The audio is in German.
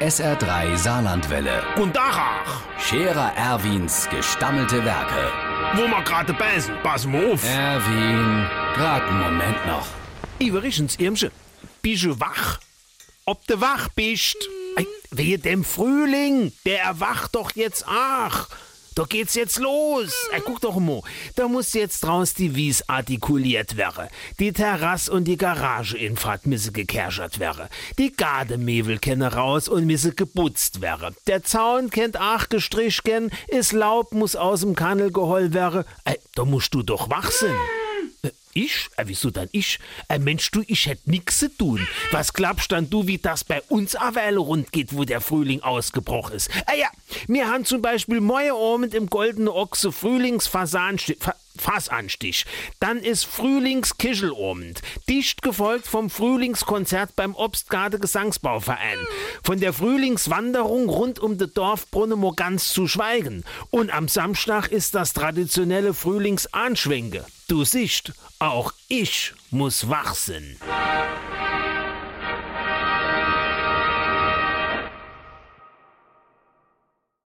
SR3 Saarlandwelle. Und Dachach, Scherer Erwins gestammelte Werke. wo wir gerade beißen, pass mal auf. Erwin, grad einen Moment noch. Iverichens Irmsche, bist du wach? Ob du wach bist? Ey, wehe dem Frühling, der erwacht doch jetzt ach. Da geht's jetzt los. Ey, guck doch mal, da muss jetzt draus die Wies artikuliert werden. Die Terrasse und die Garageinfahrt müsse gekerschert werden. Die Gardemevel kenne raus und müsse geputzt werden. Der Zaun kennt ach gestrichen, is Laub muss aus dem Kannel geholt werden. Ey, da musst du doch wach sein. Äh, Ich? Äh, wieso dann ich? Äh, Mensch, du, ich hätt nix zu tun. Was glaubst dann du, wie das bei uns aber rund geht, wo der Frühling ausgebrochen ist? Ah ja, wir haben zum Beispiel morgen Abend im Goldene Ochse Frühlingsfasanstich. Fa Fassanstich. Dann ist Frühlingskischelabend. Dicht gefolgt vom Frühlingskonzert beim Obstgarde Gesangsbauverein. Von der Frühlingswanderung rund um das Dorf Brunnemoor ganz zu schweigen. Und am Samstag ist das traditionelle Frühlingsanschwenke. Du siehst, auch ich muss wach sein.